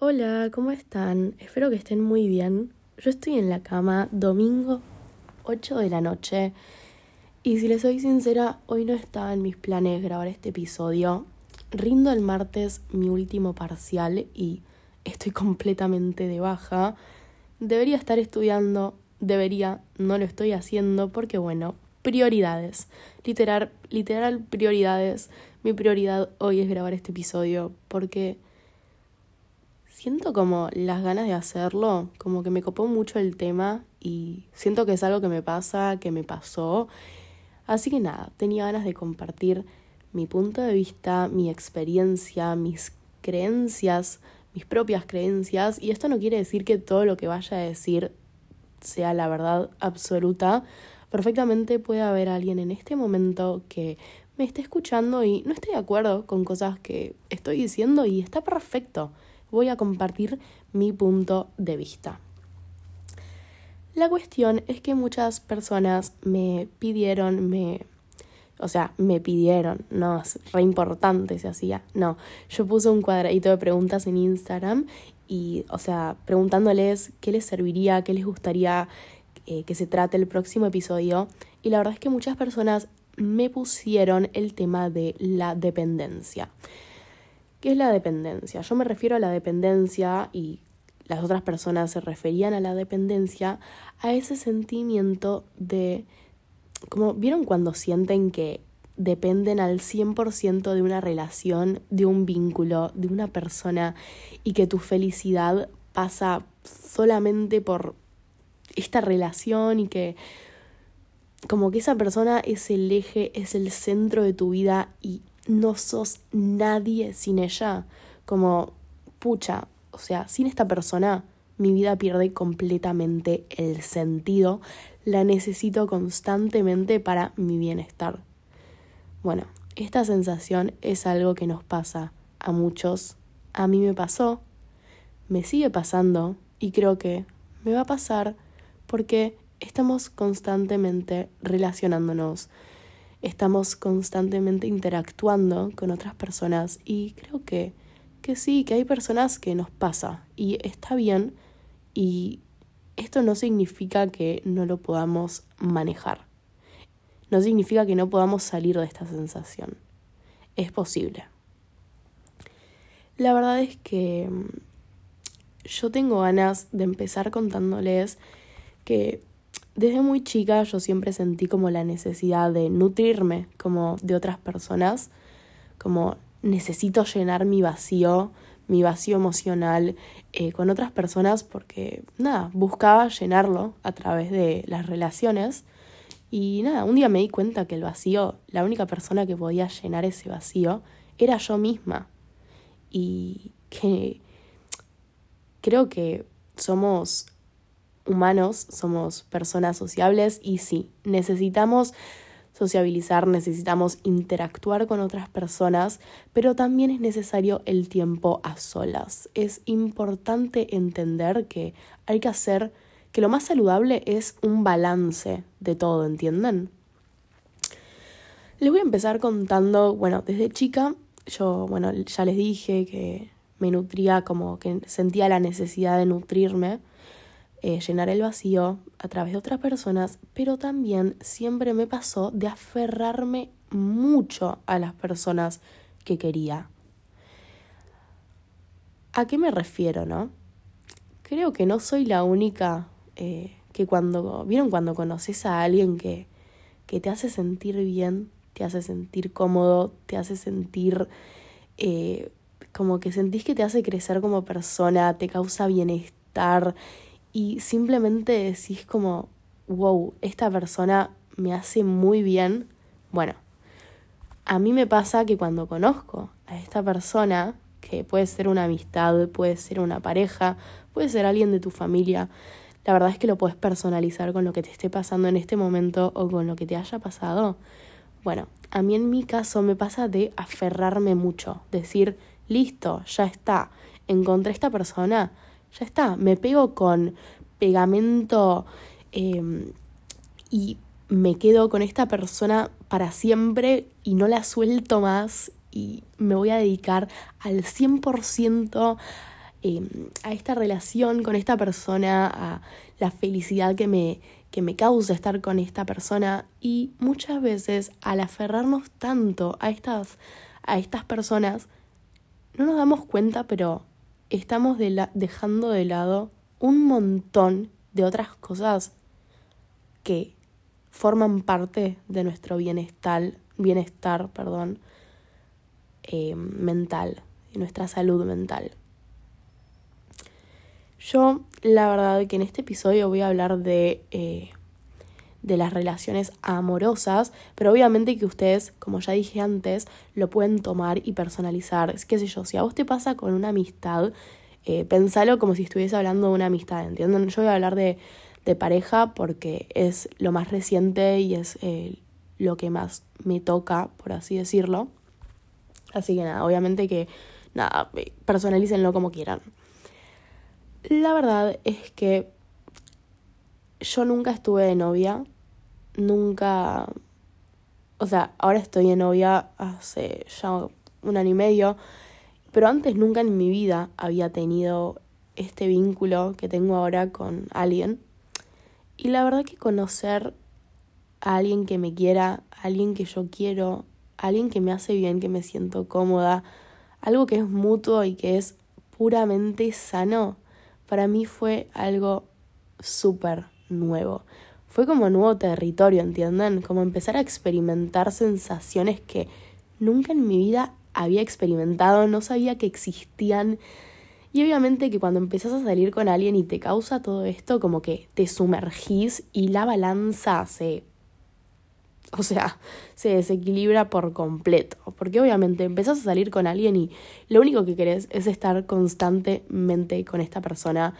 Hola, ¿cómo están? Espero que estén muy bien. Yo estoy en la cama, domingo 8 de la noche. Y si les soy sincera, hoy no estaba en mis planes grabar este episodio. Rindo el martes mi último parcial y estoy completamente de baja. Debería estar estudiando, debería, no lo estoy haciendo porque bueno, prioridades. Literal, literal prioridades. Mi prioridad hoy es grabar este episodio porque siento como las ganas de hacerlo, como que me copó mucho el tema y siento que es algo que me pasa, que me pasó. Así que nada, tenía ganas de compartir mi punto de vista, mi experiencia, mis creencias, mis propias creencias. Y esto no quiere decir que todo lo que vaya a decir sea la verdad absoluta. Perfectamente puede haber alguien en este momento que me esté escuchando y no esté de acuerdo con cosas que estoy diciendo y está perfecto voy a compartir mi punto de vista. La cuestión es que muchas personas me pidieron, me, o sea, me pidieron, no es re importante se hacía, no, yo puse un cuadradito de preguntas en Instagram y, o sea, preguntándoles qué les serviría, qué les gustaría eh, que se trate el próximo episodio y la verdad es que muchas personas me pusieron el tema de la dependencia. ¿Qué es la dependencia? Yo me refiero a la dependencia y las otras personas se referían a la dependencia, a ese sentimiento de, como vieron cuando sienten que dependen al 100% de una relación, de un vínculo, de una persona y que tu felicidad pasa solamente por esta relación y que como que esa persona es el eje, es el centro de tu vida y no sos nadie sin ella. Como, pucha, o sea, sin esta persona mi vida pierde completamente el sentido. La necesito constantemente para mi bienestar. Bueno, esta sensación es algo que nos pasa a muchos. A mí me pasó, me sigue pasando y creo que me va a pasar porque estamos constantemente relacionándonos estamos constantemente interactuando con otras personas y creo que, que sí, que hay personas que nos pasa y está bien y esto no significa que no lo podamos manejar. No significa que no podamos salir de esta sensación. Es posible. La verdad es que mm, yo tengo ganas de empezar contándoles que desde muy chica yo siempre sentí como la necesidad de nutrirme como de otras personas, como necesito llenar mi vacío, mi vacío emocional eh, con otras personas porque nada, buscaba llenarlo a través de las relaciones. Y nada, un día me di cuenta que el vacío, la única persona que podía llenar ese vacío era yo misma. Y que creo que somos humanos, somos personas sociables y sí, necesitamos sociabilizar, necesitamos interactuar con otras personas, pero también es necesario el tiempo a solas. Es importante entender que hay que hacer, que lo más saludable es un balance de todo, ¿entienden? Les voy a empezar contando, bueno, desde chica, yo, bueno, ya les dije que me nutría como que sentía la necesidad de nutrirme eh, llenar el vacío a través de otras personas, pero también siempre me pasó de aferrarme mucho a las personas que quería. ¿A qué me refiero, no? Creo que no soy la única eh, que cuando, ¿vieron cuando conoces a alguien que, que te hace sentir bien, te hace sentir cómodo, te hace sentir eh, como que sentís que te hace crecer como persona, te causa bienestar y simplemente decís como, wow, esta persona me hace muy bien. Bueno, a mí me pasa que cuando conozco a esta persona, que puede ser una amistad, puede ser una pareja, puede ser alguien de tu familia, la verdad es que lo puedes personalizar con lo que te esté pasando en este momento o con lo que te haya pasado. Bueno, a mí en mi caso me pasa de aferrarme mucho, decir, listo, ya está, encontré esta persona, ya está, me pego con pegamento em, y me quedo con esta persona para siempre y no la suelto más y me voy a dedicar al 100% em, a esta relación con esta persona, a la felicidad que me, que me causa estar con esta persona y muchas veces al aferrarnos tanto a estas, a estas personas, no nos damos cuenta, pero estamos dejando de lado un montón de otras cosas que forman parte de nuestro bienestar, bienestar perdón, eh, mental, de nuestra salud mental. Yo, la verdad, que en este episodio voy a hablar de, eh, de las relaciones amorosas, pero obviamente que ustedes, como ya dije antes, lo pueden tomar y personalizar. Es que sé yo, si a vos te pasa con una amistad, eh, pensalo como si estuviese hablando de una amistad, ¿entienden? Yo voy a hablar de, de pareja porque es lo más reciente y es eh, lo que más me toca, por así decirlo. Así que nada, obviamente que nada, personalícenlo como quieran. La verdad es que yo nunca estuve de novia, nunca, o sea, ahora estoy de novia hace ya un año y medio, pero antes nunca en mi vida había tenido este vínculo que tengo ahora con alguien. Y la verdad que conocer a alguien que me quiera, a alguien que yo quiero, a alguien que me hace bien, que me siento cómoda, algo que es mutuo y que es puramente sano, para mí fue algo súper nuevo. Fue como nuevo territorio, ¿entienden? Como empezar a experimentar sensaciones que nunca en mi vida había experimentado, no sabía que existían. Y obviamente que cuando empezás a salir con alguien y te causa todo esto, como que te sumergís y la balanza se o sea, se desequilibra por completo. Porque obviamente empezás a salir con alguien y lo único que querés es estar constantemente con esta persona.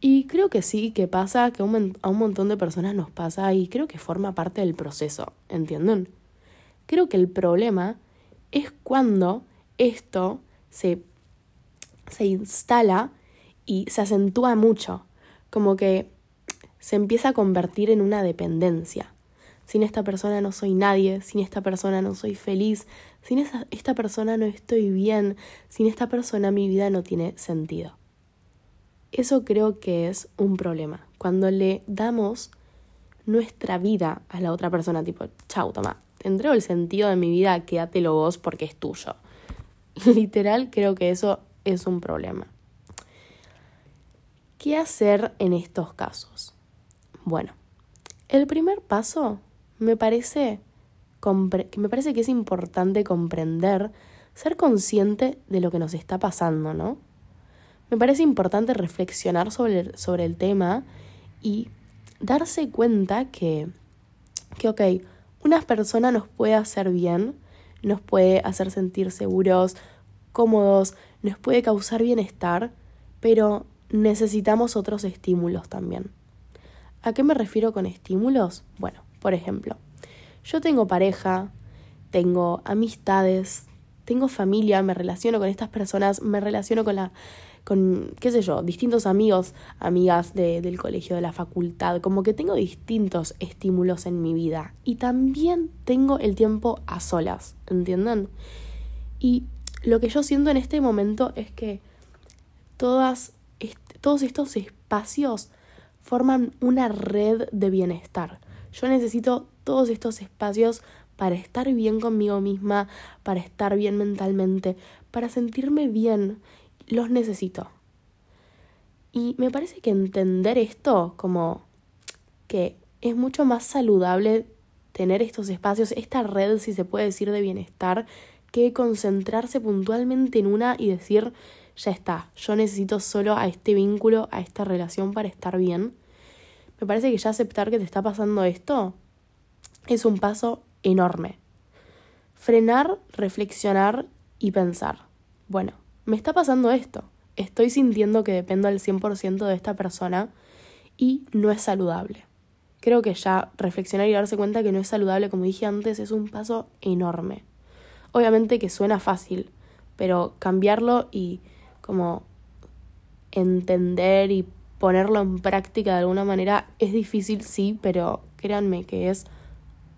Y creo que sí, que pasa, que a un, montón de personas nos pasa y creo que forma parte del proceso, ¿entienden? Creo que el problema es cuando esto se, se instala y se acentúa mucho, como que se empieza a convertir en una dependencia sin esta persona no soy nadie, sin esta persona no soy feliz, sin esta persona no estoy bien, sin esta persona mi vida no tiene sentido. Eso creo que es un problema. Cuando le damos nuestra vida a la otra persona, tipo, chau, toma, te entrego el sentido de mi vida, quédatelo vos porque es tuyo. Literal, creo que eso es un problema. ¿Qué hacer en estos casos? Bueno, el primer paso me parece, me parece que es importante comprender, ser consciente de lo que nos está pasando, ¿no? Me parece importante reflexionar sobre, sobre el tema y darse cuenta que, que, ok, una persona nos puede hacer bien, nos puede hacer sentir seguros, cómodos, nos puede causar bienestar, pero necesitamos otros estímulos también. ¿A qué me refiero con estímulos? Bueno, por ejemplo, yo tengo pareja, tengo amistades, tengo familia, me relaciono con estas personas, me relaciono con la con, qué sé yo, distintos amigos, amigas de, del colegio, de la facultad, como que tengo distintos estímulos en mi vida. Y también tengo el tiempo a solas, ¿entienden? Y lo que yo siento en este momento es que todas, todos estos espacios forman una red de bienestar. Yo necesito todos estos espacios para estar bien conmigo misma, para estar bien mentalmente, para sentirme bien. Los necesito. Y me parece que entender esto como que es mucho más saludable tener estos espacios, esta red, si se puede decir, de bienestar, que concentrarse puntualmente en una y decir, ya está, yo necesito solo a este vínculo, a esta relación para estar bien me parece que ya aceptar que te está pasando esto es un paso enorme. Frenar, reflexionar y pensar. Bueno, me está pasando esto. Estoy sintiendo que dependo al 100% de esta persona y no es saludable. Creo que ya reflexionar y darse cuenta que no es saludable, como dije antes, es un paso enorme. Obviamente que suena fácil, pero cambiarlo y como entender y ponerlo en práctica de alguna manera es difícil, sí, pero créanme que es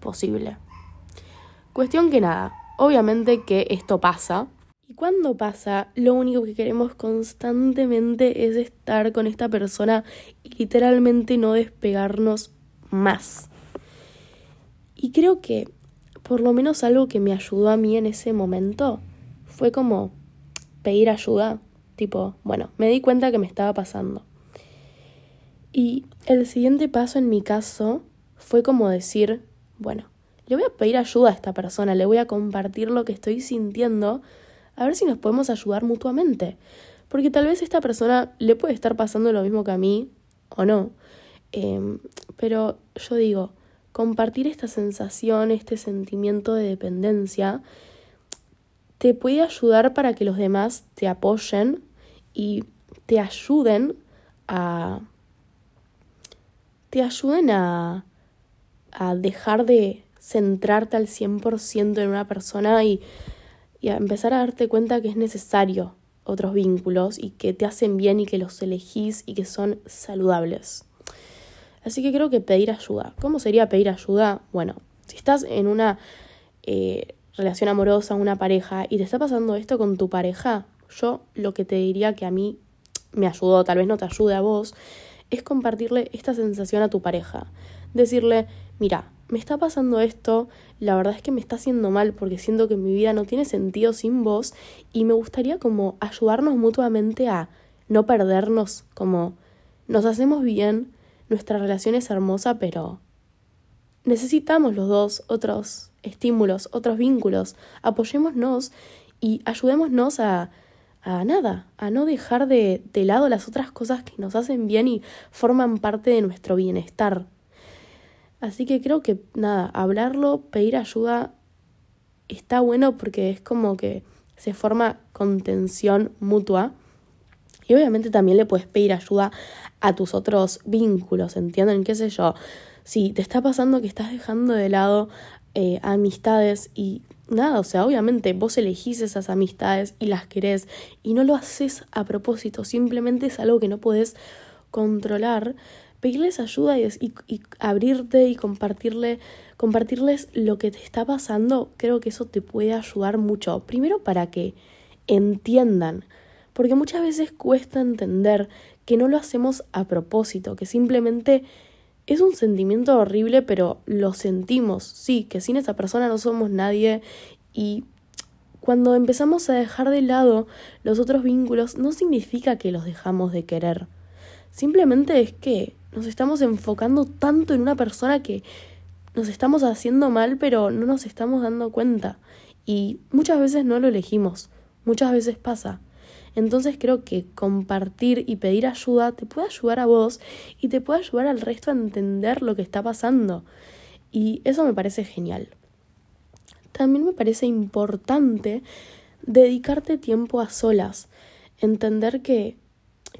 posible. Cuestión que nada, obviamente que esto pasa Y cuando pasa, lo único que queremos constantemente es estar con esta persona y literalmente no despegarnos más. Y creo que por lo menos algo que me ayudó a mí en ese momento fue como pedir ayuda. Tipo, bueno, me di cuenta que me estaba pasando. Y el siguiente paso en mi caso fue como decir, bueno, le voy a pedir ayuda a esta persona, le voy a compartir lo que estoy sintiendo, a ver si nos podemos ayudar mutuamente. Porque tal vez esta persona le puede estar pasando lo mismo que a mí, o no. Em, pero yo digo, compartir esta sensación, este sentimiento de dependencia, te puede ayudar para que los demás te apoyen y te ayuden a te ayuden a, a dejar de centrarte al 100% en una persona y, y a empezar a darte cuenta que es necesario otros vínculos y que te hacen bien y que los elegís y que son saludables. Así que creo que pedir ayuda. ¿Cómo sería pedir ayuda? Bueno, si estás en una eh, relación amorosa, una pareja, y te está pasando esto con tu pareja, yo lo que te diría que a mí me ayudó, tal vez no te ayude a vos, es compartirle esta sensación a tu pareja. Decirle, mira, me está pasando esto, la verdad es que me está haciendo mal porque siento que mi vida no tiene sentido sin vos y me gustaría como ayudarnos mutuamente a no perdernos, como nos hacemos bien, nuestra relación es hermosa, pero necesitamos los dos otros estímulos, otros vínculos, apoyémonos y ayudémonos a a nada, a no dejar de, de lado las otras cosas que nos hacen bien y forman parte de nuestro bienestar. Así que creo que nada, hablarlo, pedir ayuda está bueno porque es como que se forma contención mutua. Y obviamente también le puedes pedir ayuda a tus otros vínculos, ¿entienden? ¿Qué sé yo? Si te está pasando que estás dejando de lado eh, amistades y nada, o sea, obviamente vos elegís esas amistades y las querés y no lo haces a propósito, simplemente es algo que no podés controlar, pedirles ayuda y, y, abrirte y compartirle, compartirles lo que te está pasando, creo que eso te puede ayudar mucho. Primero para que entiendan, porque muchas veces cuesta entender que no lo hacemos a propósito, que simplemente es un sentimiento horrible, pero lo sentimos, sí, que sin esa persona no somos nadie y cuando empezamos a dejar de lado los otros vínculos no significa que los dejamos de querer. Simplemente es que nos estamos enfocando tanto en una persona que nos estamos haciendo mal, pero no nos estamos dando cuenta. Y muchas veces no lo elegimos, muchas veces pasa. Entonces creo que compartir y pedir ayuda te puede ayudar a vos y te puede ayudar al resto a entender lo que está pasando. Y eso me parece genial. También me parece importante dedicarte tiempo a solas, entender que,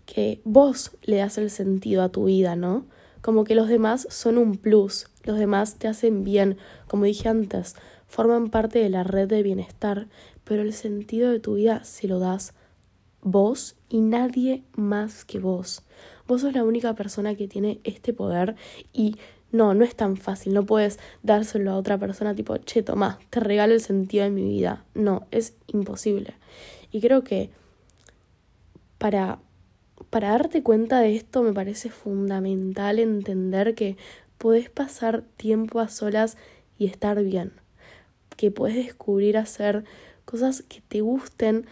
que vos le das el sentido a tu vida, ¿no? Como que los demás son un plus, los demás te hacen bien, como dije antes, forman parte de la red de bienestar, pero el sentido de tu vida se lo das vos y nadie más que vos. Vos sos la única persona que tiene este poder y no, no es tan fácil, no puedes dárselo a otra persona tipo, che, toma, te regalo el sentido de mi vida. No, es imposible. Y creo que para, para darte cuenta de esto me parece fundamental entender que podés pasar tiempo a solas y estar bien. Que puedes descubrir hacer cosas que te gusten,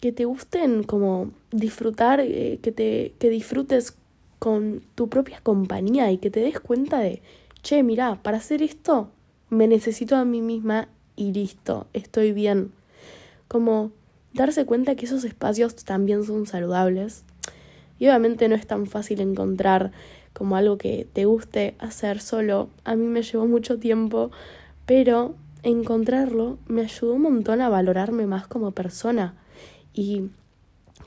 que te gusten como disfrutar, eh, que, te, que disfrutes con tu propia compañía y que te des cuenta de, che, mira, para hacer esto me necesito a mí misma y listo, estoy bien. Como darse cuenta que esos espacios también son saludables. Y obviamente no es tan fácil encontrar como algo que te guste hacer solo. A mí me llevó mucho tiempo, pero encontrarlo me ayudó un montón a valorarme más como persona y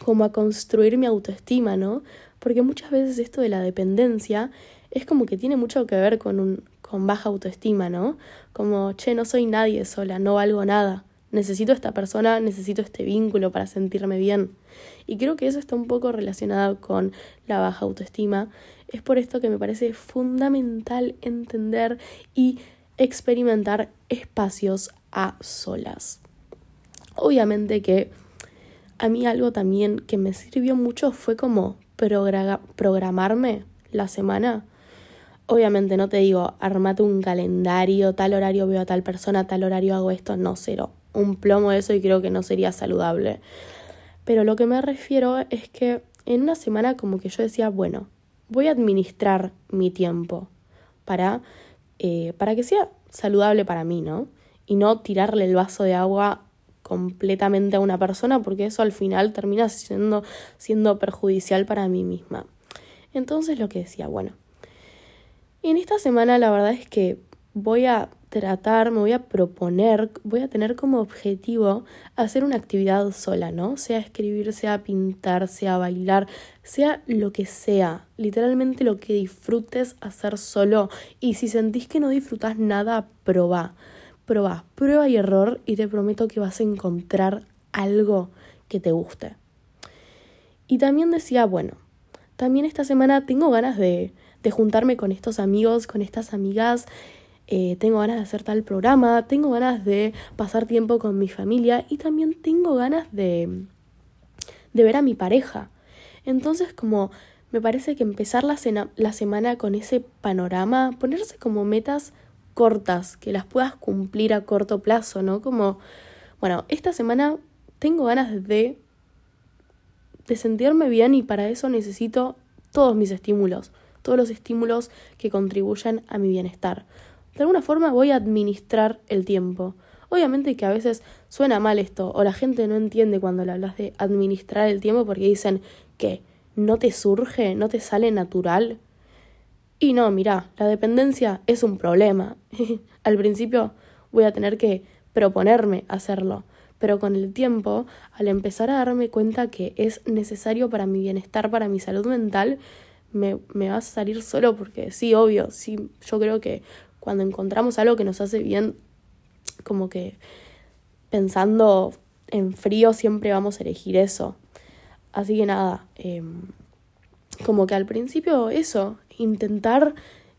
como a construir mi autoestima, ¿no? Porque muchas veces esto de la dependencia es como que tiene mucho que ver con un con baja autoestima, ¿no? Como, che, no soy nadie sola, no valgo nada. Necesito esta persona, necesito este vínculo para sentirme bien. Y creo que eso está un poco relacionado con la baja autoestima. Es por esto que me parece fundamental entender y experimentar espacios a solas. Obviamente que a mí algo también que me sirvió mucho fue como programarme la semana. Obviamente no te digo, armate un calendario, tal horario veo a tal persona, tal horario hago esto, no, cero. Un plomo eso y creo que no sería saludable. Pero lo que me refiero es que en una semana como que yo decía, bueno, voy a administrar mi tiempo para, eh, para que sea saludable para mí, ¿no? Y no tirarle el vaso de agua completamente a una persona porque eso al final termina siendo, siendo perjudicial para mí misma. Entonces lo que decía, bueno, en esta semana la verdad es que voy a tratar, me voy a proponer, voy a tener como objetivo hacer una actividad sola, ¿no? Sea escribir, sea pintar, sea bailar, sea lo que sea, literalmente lo que disfrutes hacer solo. Y si sentís que no disfrutas nada, probá, probá, prueba y error y te prometo que vas a encontrar algo que te guste. Y también decía, bueno, también esta semana tengo ganas de, de juntarme con estos amigos, con estas amigas eh, tengo ganas de hacer tal programa, tengo ganas de pasar tiempo con mi familia y también tengo ganas de, de ver a mi pareja. Entonces como me parece que empezar la, la semana con ese panorama, ponerse como metas cortas, que las puedas cumplir a corto plazo, ¿no? Como, bueno, esta semana tengo ganas de, de sentirme bien y para eso necesito todos mis estímulos, todos los estímulos que contribuyan a mi bienestar de alguna forma voy a administrar el tiempo. Obviamente que a veces suena mal esto, o la gente no entiende cuando le hablas de administrar el tiempo porque dicen que no te surge, no te sale natural. Y no, mira, la dependencia es un problema. Al principio voy a tener que proponerme hacerlo, pero con el tiempo, al empezar a darme cuenta que es necesario para mi bienestar, para mi salud mental, me, me va a salir solo porque sí, obvio, sí, yo creo que cuando encontramos algo que nos hace bien, como que pensando en frío siempre vamos a elegir eso. Así que nada, em, como que al principio eso, intentar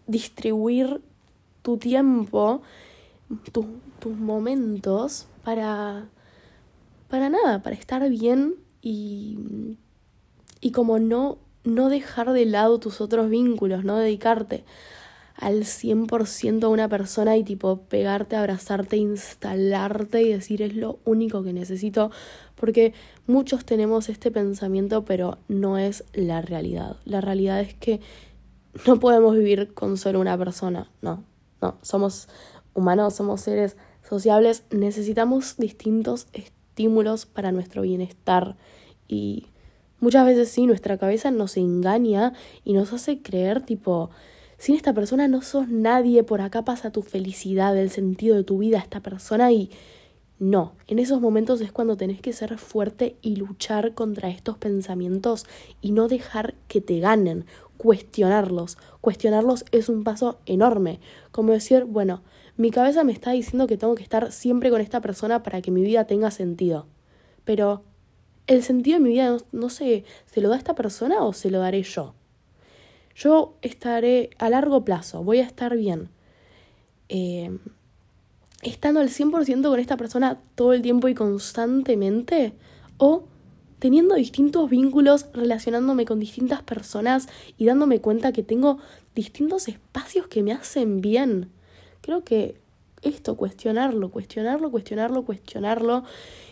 distribuir tu tiempo, tus momentos para, para nada, para estar bien y, y como no, no dejar de lado tus otros vínculos, no dedicarte al 100% a una persona y tipo pegarte, abrazarte, instalarte y decir es lo único que necesito, porque muchos tenemos este pensamiento, pero no es la realidad. La realidad es que no podemos vivir con solo una persona, no, no, somos humanos, somos seres sociables, necesitamos distintos estímulos para nuestro bienestar. Y muchas veces sí, nuestra cabeza nos engaña y nos hace creer tipo sin esta persona no sos nadie, por acá pasa tu felicidad, el sentido de tu vida, esta persona y no, en esos momentos es cuando tenés que ser fuerte y luchar contra estos pensamientos y no dejar que te ganen, cuestionarlos. Cuestionarlos es un paso enorme, como decir, bueno, mi cabeza me está diciendo que tengo que estar siempre con esta persona para que mi vida tenga sentido. Pero, ¿el sentido de mi vida no, no sé, se lo da esta persona o se lo daré yo? Yo estaré a largo plazo, voy a estar bien. Eh, estando al 100% con esta persona todo el tiempo y constantemente, o teniendo distintos vínculos, relacionándome con distintas personas y dándome cuenta que tengo distintos espacios que me hacen bien. Creo que esto, cuestionarlo, cuestionarlo, cuestionarlo, cuestionarlo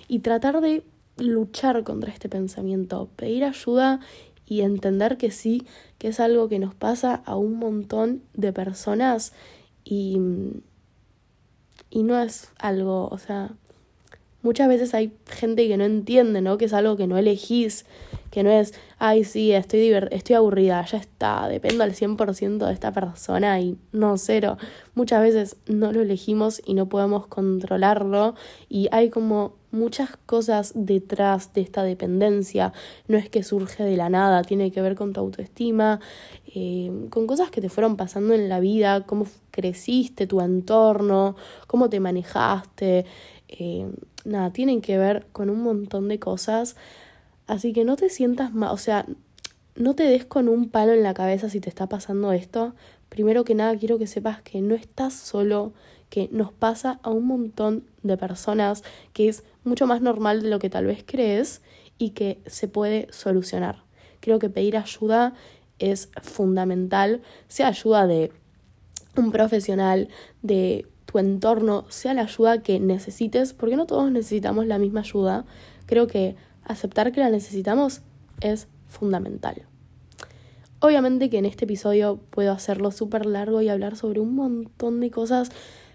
y tratar de luchar contra este pensamiento, pedir ayuda y entender que sí, que es algo que nos pasa a un montón de personas y, y no es algo, o sea, muchas veces hay gente que no entiende, ¿no? Que es algo que no elegís, que no es, ay, sí, estoy, estoy aburrida, ya está, dependo al 100% de esta persona y no, cero. Muchas veces no lo elegimos y no podemos controlarlo y hay como muchas cosas detrás de esta dependencia. No es que surge de la nada, tiene que ver con tu autoestima, eh, con cosas que te fueron pasando en la vida, cómo creciste, tu entorno, cómo te manejaste. Eh, nada, tienen que ver con un montón de cosas. Así que no te sientas mal, o sea, no te des con un palo en la cabeza si te está pasando esto. Primero que nada quiero que sepas que no estás solo, que nos pasa a un montón de personas, que es mucho más normal de lo que tal vez crees y que se puede solucionar. Creo que pedir ayuda es fundamental, sea ayuda de un profesional, de tu entorno, sea la ayuda que necesites, porque no todos necesitamos la misma ayuda. Creo que aceptar que la necesitamos es fundamental. Obviamente que en este episodio puedo hacerlo súper largo y hablar sobre un montón de cosas,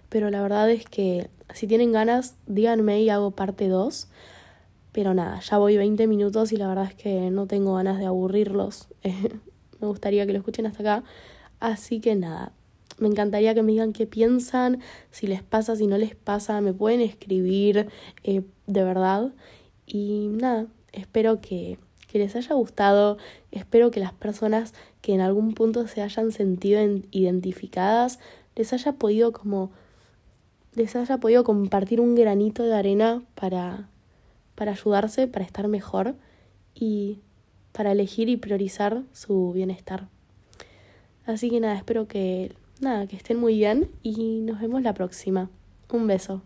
pero la verdad es que si tienen ganas, díganme y hago parte 2. Pero nada, ya voy 20 minutos y la verdad es que no tengo ganas de aburrirlos. me gustaría que lo escuchen hasta acá. Así que nada, me encantaría que me digan qué piensan, si les pasa, si no les pasa, me pueden escribir eh, de verdad. Y nada, espero que, que les haya gustado, espero que las personas que en algún punto se hayan sentido identificadas les haya podido como les haya podido compartir un granito de arena para para ayudarse, para estar mejor y para elegir y priorizar su bienestar. Así que nada, espero que nada, que estén muy bien y nos vemos la próxima. Un beso.